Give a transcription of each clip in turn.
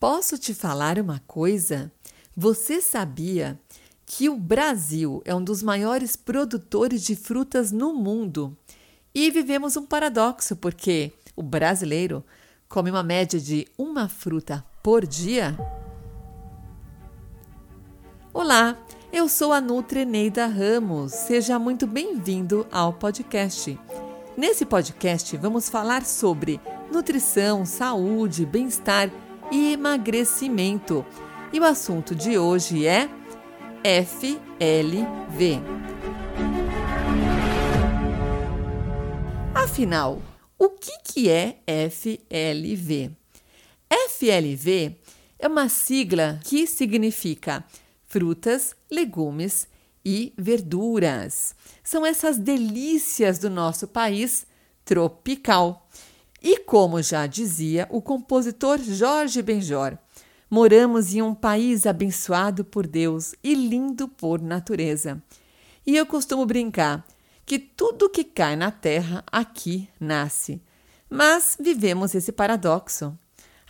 Posso te falar uma coisa? Você sabia que o Brasil é um dos maiores produtores de frutas no mundo? E vivemos um paradoxo, porque o brasileiro come uma média de uma fruta por dia? Olá, eu sou a Nutri Neida Ramos. Seja muito bem-vindo ao podcast. Nesse podcast vamos falar sobre nutrição, saúde, bem-estar e emagrecimento. E o assunto de hoje é FLV. Afinal, o que, que é FLV? FLV é uma sigla que significa frutas, legumes e verduras. São essas delícias do nosso país tropical. E como já dizia o compositor Jorge Benjor, moramos em um país abençoado por Deus e lindo por natureza. E eu costumo brincar que tudo que cai na terra aqui nasce. Mas vivemos esse paradoxo.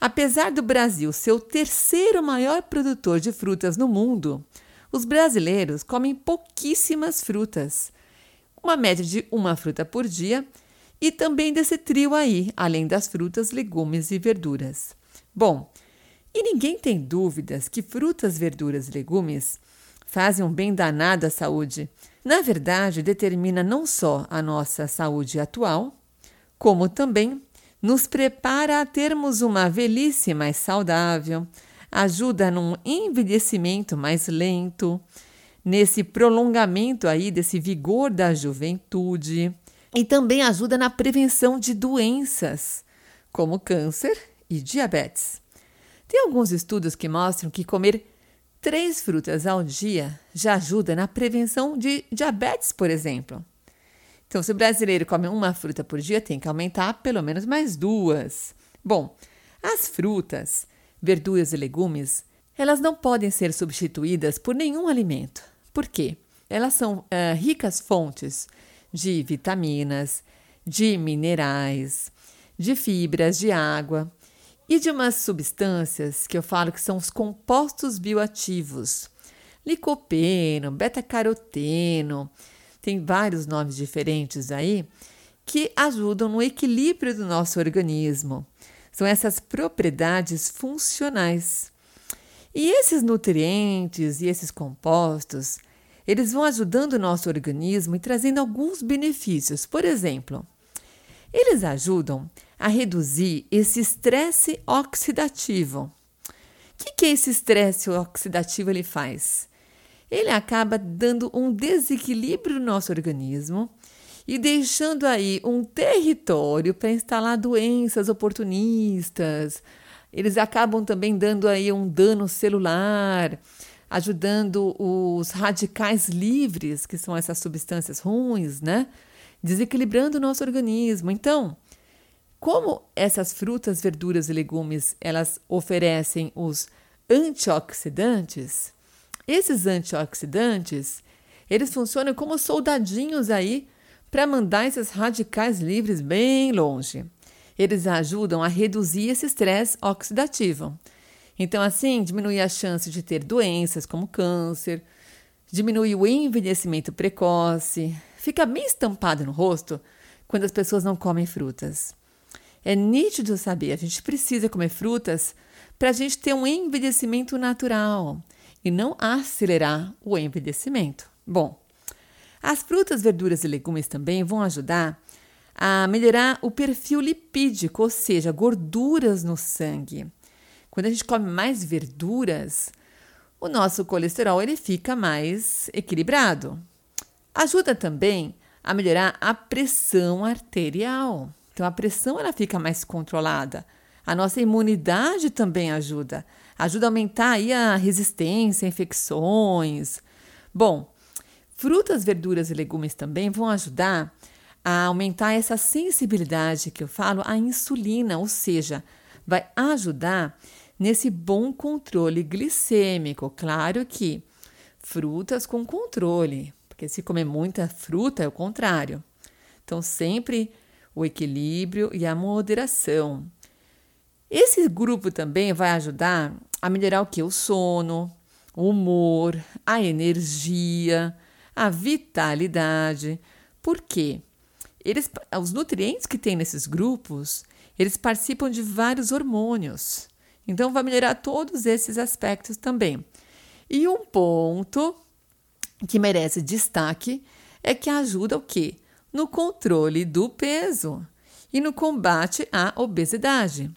Apesar do Brasil ser o terceiro maior produtor de frutas no mundo, os brasileiros comem pouquíssimas frutas, uma média de uma fruta por dia e também desse trio aí, além das frutas, legumes e verduras. Bom, e ninguém tem dúvidas que frutas, verduras e legumes fazem um bem danado à saúde. Na verdade, determina não só a nossa saúde atual, como também nos prepara a termos uma velhice mais saudável, ajuda num envelhecimento mais lento, nesse prolongamento aí desse vigor da juventude, e também ajuda na prevenção de doenças, como câncer e diabetes. Tem alguns estudos que mostram que comer três frutas ao dia já ajuda na prevenção de diabetes, por exemplo. Então, se o brasileiro come uma fruta por dia, tem que aumentar pelo menos mais duas. Bom, as frutas, verduras e legumes, elas não podem ser substituídas por nenhum alimento. Por quê? Elas são uh, ricas fontes de vitaminas, de minerais, de fibras, de água e de umas substâncias que eu falo que são os compostos bioativos. Licopeno, beta-caroteno, tem vários nomes diferentes aí que ajudam no equilíbrio do nosso organismo. São essas propriedades funcionais. E esses nutrientes e esses compostos, eles vão ajudando o nosso organismo e trazendo alguns benefícios. Por exemplo, eles ajudam a reduzir esse estresse oxidativo. O que, que esse estresse oxidativo ele faz? Ele acaba dando um desequilíbrio no nosso organismo e deixando aí um território para instalar doenças oportunistas. Eles acabam também dando aí um dano celular ajudando os radicais livres, que são essas substâncias ruins, né? Desequilibrando o nosso organismo. Então, como essas frutas, verduras e legumes, elas oferecem os antioxidantes, esses antioxidantes, eles funcionam como soldadinhos aí para mandar esses radicais livres bem longe. Eles ajudam a reduzir esse estresse oxidativo. Então, assim, diminui a chance de ter doenças como câncer, diminui o envelhecimento precoce, fica bem estampado no rosto quando as pessoas não comem frutas. É nítido saber, a gente precisa comer frutas para a gente ter um envelhecimento natural e não acelerar o envelhecimento. Bom, as frutas, verduras e legumes também vão ajudar a melhorar o perfil lipídico, ou seja, gorduras no sangue. Quando a gente come mais verduras, o nosso colesterol ele fica mais equilibrado. Ajuda também a melhorar a pressão arterial. Então a pressão ela fica mais controlada. A nossa imunidade também ajuda. Ajuda a aumentar aí a resistência a infecções. Bom, frutas, verduras e legumes também vão ajudar a aumentar essa sensibilidade que eu falo à insulina, ou seja, vai ajudar nesse bom controle glicêmico. Claro que frutas com controle, porque se comer muita fruta é o contrário. Então, sempre o equilíbrio e a moderação. Esse grupo também vai ajudar a melhorar o que? O sono, o humor, a energia, a vitalidade. Por quê? Eles, os nutrientes que tem nesses grupos, eles participam de vários hormônios. Então vai melhorar todos esses aspectos também. E um ponto que merece destaque é que ajuda o quê? No controle do peso e no combate à obesidade.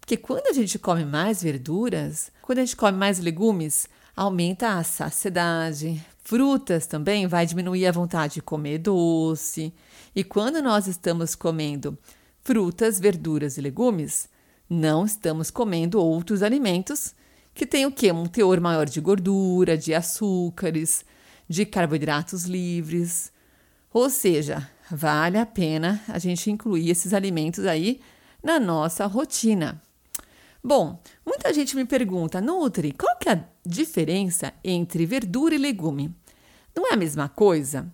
Porque quando a gente come mais verduras, quando a gente come mais legumes, aumenta a saciedade. Frutas também vai diminuir a vontade de comer doce. E quando nós estamos comendo frutas, verduras e legumes, não estamos comendo outros alimentos que têm o quê? Um teor maior de gordura, de açúcares, de carboidratos livres. Ou seja, vale a pena a gente incluir esses alimentos aí na nossa rotina. Bom, muita gente me pergunta, Nutri, qual que é a diferença entre verdura e legume? Não é a mesma coisa?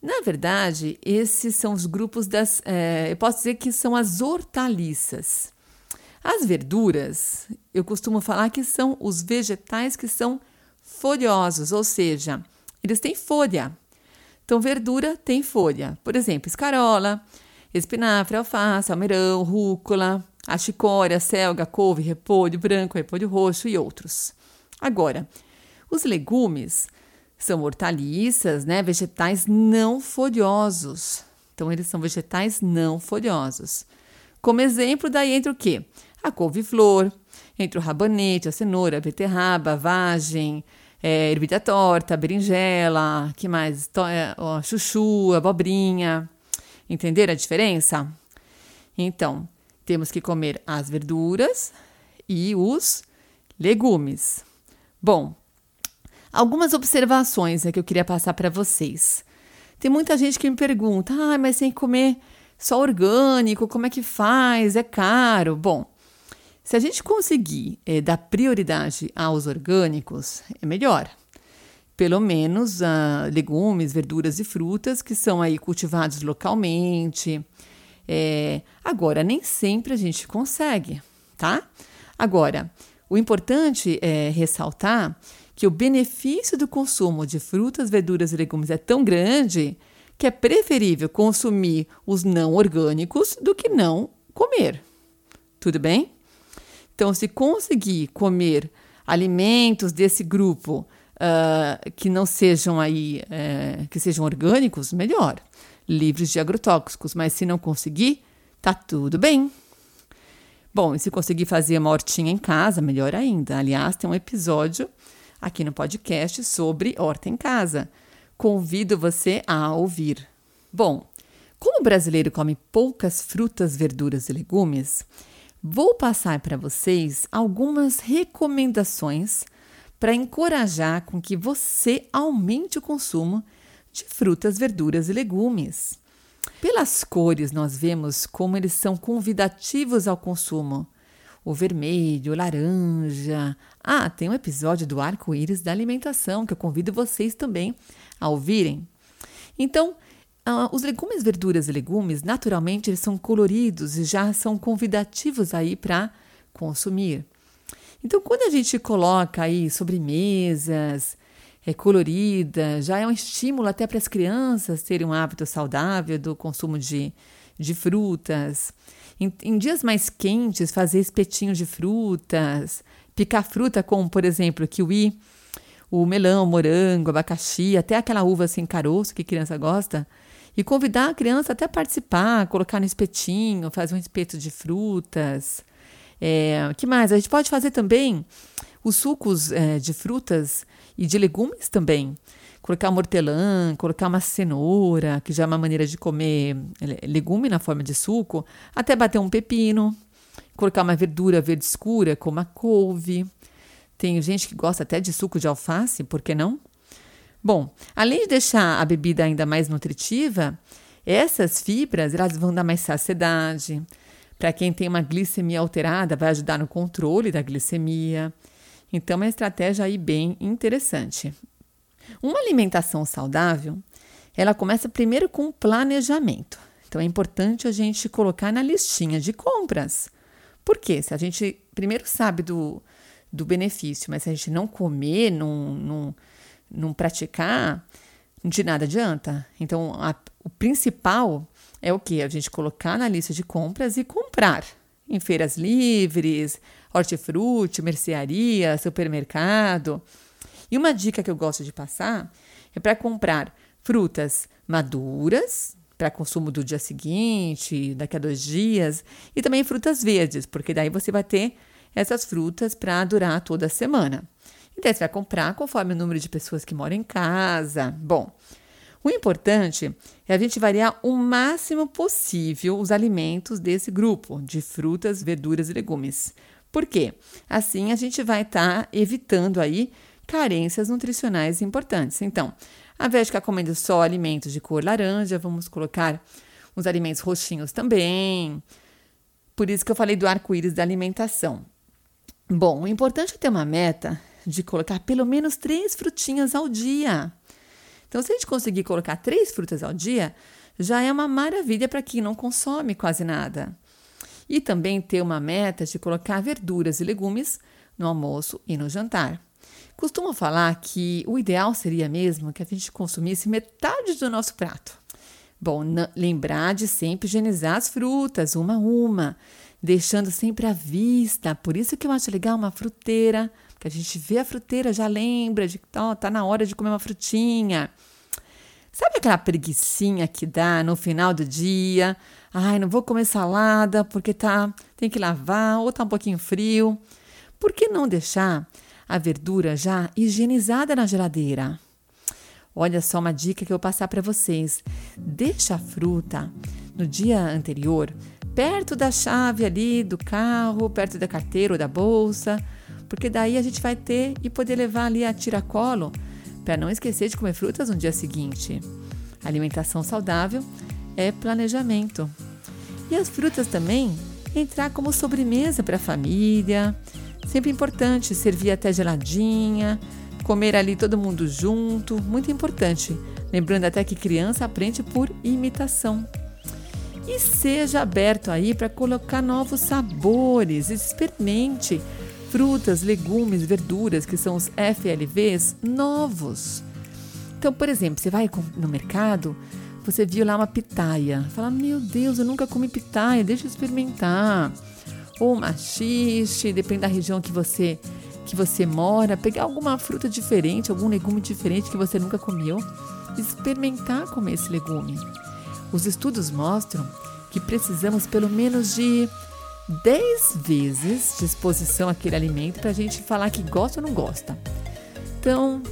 Na verdade, esses são os grupos das. É, eu posso dizer que são as hortaliças. As verduras, eu costumo falar que são os vegetais que são folhosos, ou seja, eles têm folha. Então, verdura tem folha. Por exemplo, escarola, espinafre, alface, almeirão, rúcula, a chicória, selga, couve, repolho branco, repolho roxo e outros. Agora, os legumes são hortaliças, né, vegetais não folhosos. Então, eles são vegetais não folhosos. Como exemplo, daí entra o quê? A couve-flor, entre o rabanete, a cenoura, a beterraba, a vagem, é, ervilha torta, berinjela, que mais? To, é, ó, chuchu, abobrinha. Entenderam a diferença? Então, temos que comer as verduras e os legumes. Bom, algumas observações que eu queria passar para vocês. Tem muita gente que me pergunta: ah, mas tem que comer só orgânico, como é que faz? É caro. Bom, se a gente conseguir é, dar prioridade aos orgânicos, é melhor. Pelo menos uh, legumes, verduras e frutas que são aí cultivados localmente, é, agora, nem sempre a gente consegue, tá? Agora, o importante é ressaltar que o benefício do consumo de frutas, verduras e legumes é tão grande que é preferível consumir os não orgânicos do que não comer. Tudo bem? Então, se conseguir comer alimentos desse grupo uh, que não sejam aí, uh, que sejam orgânicos, melhor livres de agrotóxicos, mas se não conseguir, tá tudo bem. Bom, e se conseguir fazer uma hortinha em casa, melhor ainda. Aliás, tem um episódio aqui no podcast sobre horta em casa. Convido você a ouvir. Bom, como o brasileiro come poucas frutas, verduras e legumes, vou passar para vocês algumas recomendações para encorajar com que você aumente o consumo de frutas, verduras e legumes. Pelas cores, nós vemos como eles são convidativos ao consumo. O vermelho, o laranja. Ah, tem um episódio do arco-íris da alimentação que eu convido vocês também a ouvirem. Então, uh, os legumes, verduras e legumes, naturalmente, eles são coloridos e já são convidativos aí para consumir. Então, quando a gente coloca aí sobremesas, é, colorida, já é um estímulo até para as crianças terem um hábito saudável do consumo de, de frutas. Em, em dias mais quentes, fazer espetinhos de frutas, picar fruta como, por exemplo, kiwi, o melão, morango, abacaxi, até aquela uva sem caroço que criança gosta, e convidar a criança até a participar, colocar no espetinho, fazer um espeto de frutas. É, que mais? A gente pode fazer também os sucos é, de frutas e de legumes também. Colocar hortelã, colocar uma cenoura, que já é uma maneira de comer legume na forma de suco, até bater um pepino, colocar uma verdura verde escura, como a couve. Tem gente que gosta até de suco de alface, por que não? Bom, além de deixar a bebida ainda mais nutritiva, essas fibras elas vão dar mais saciedade. Para quem tem uma glicemia alterada, vai ajudar no controle da glicemia. Então, é uma estratégia aí bem interessante. Uma alimentação saudável, ela começa primeiro com planejamento. Então, é importante a gente colocar na listinha de compras. Por quê? Se a gente primeiro sabe do, do benefício, mas se a gente não comer, não, não, não praticar, de nada adianta. Então, a, o principal é o que? A gente colocar na lista de compras e comprar em feiras livres, hortifruti, mercearia, supermercado. E uma dica que eu gosto de passar é para comprar frutas maduras, para consumo do dia seguinte, daqui a dois dias, e também frutas verdes, porque daí você vai ter essas frutas para durar toda a semana. E daí você vai comprar conforme o número de pessoas que moram em casa. Bom, o importante é a gente variar o máximo possível os alimentos desse grupo de frutas, verduras e legumes. Por quê? Assim a gente vai estar tá evitando aí carências nutricionais importantes. Então, ao invés de ficar comendo só alimentos de cor laranja, vamos colocar uns alimentos roxinhos também. Por isso que eu falei do arco-íris da alimentação. Bom, o importante é ter uma meta de colocar pelo menos três frutinhas ao dia. Então, se a gente conseguir colocar três frutas ao dia, já é uma maravilha para quem não consome quase nada. E também ter uma meta de colocar verduras e legumes no almoço e no jantar. Costumo falar que o ideal seria mesmo que a gente consumisse metade do nosso prato. Bom, lembrar de sempre higienizar as frutas, uma a uma, deixando sempre à vista. Por isso que eu acho legal uma fruteira, que a gente vê a fruteira, já lembra de que oh, tá na hora de comer uma frutinha. Sabe aquela preguiçinha que dá no final do dia? Ai, não vou comer salada porque tá, tem que lavar ou tá um pouquinho frio. Por que não deixar a verdura já higienizada na geladeira. Olha só uma dica que eu vou passar para vocês. Deixa a fruta no dia anterior perto da chave ali do carro, perto da carteira ou da bolsa, porque daí a gente vai ter e poder levar ali a tiracolo para não esquecer de comer frutas no dia seguinte. Alimentação saudável é planejamento. E as frutas também entrar como sobremesa para a família, Sempre importante servir até geladinha, comer ali todo mundo junto, muito importante. Lembrando até que criança aprende por imitação. E seja aberto aí para colocar novos sabores, experimente frutas, legumes, verduras, que são os FLVs novos. Então, por exemplo, você vai no mercado, você viu lá uma pitaia, fala: Meu Deus, eu nunca comi pitaia, deixa eu experimentar. Ou machiste, depende da região que você que você mora, pegar alguma fruta diferente, algum legume diferente que você nunca comeu, experimentar comer esse legume. Os estudos mostram que precisamos pelo menos de 10 vezes de exposição àquele alimento para a gente falar que gosta ou não gosta. Então,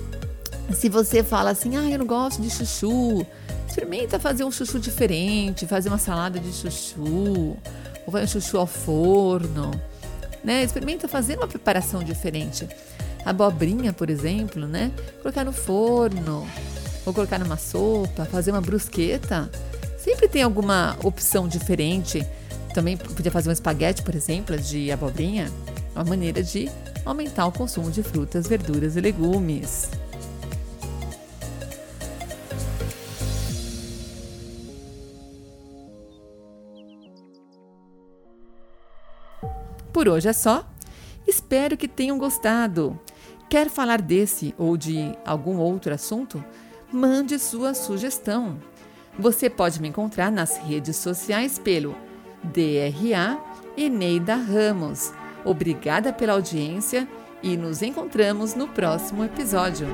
se você fala assim, ah, eu não gosto de chuchu, experimenta fazer um chuchu diferente, fazer uma salada de chuchu, ou vai um chuchu ao forno, né? Experimenta fazer uma preparação diferente. A abobrinha, por exemplo, né? Colocar no forno, ou colocar numa sopa, fazer uma brusqueta. Sempre tem alguma opção diferente. Também podia fazer um espaguete, por exemplo, de abobrinha. Uma maneira de aumentar o consumo de frutas, verduras e legumes. Por hoje é só. Espero que tenham gostado. Quer falar desse ou de algum outro assunto? Mande sua sugestão. Você pode me encontrar nas redes sociais pelo DRA Eneida Ramos. Obrigada pela audiência e nos encontramos no próximo episódio.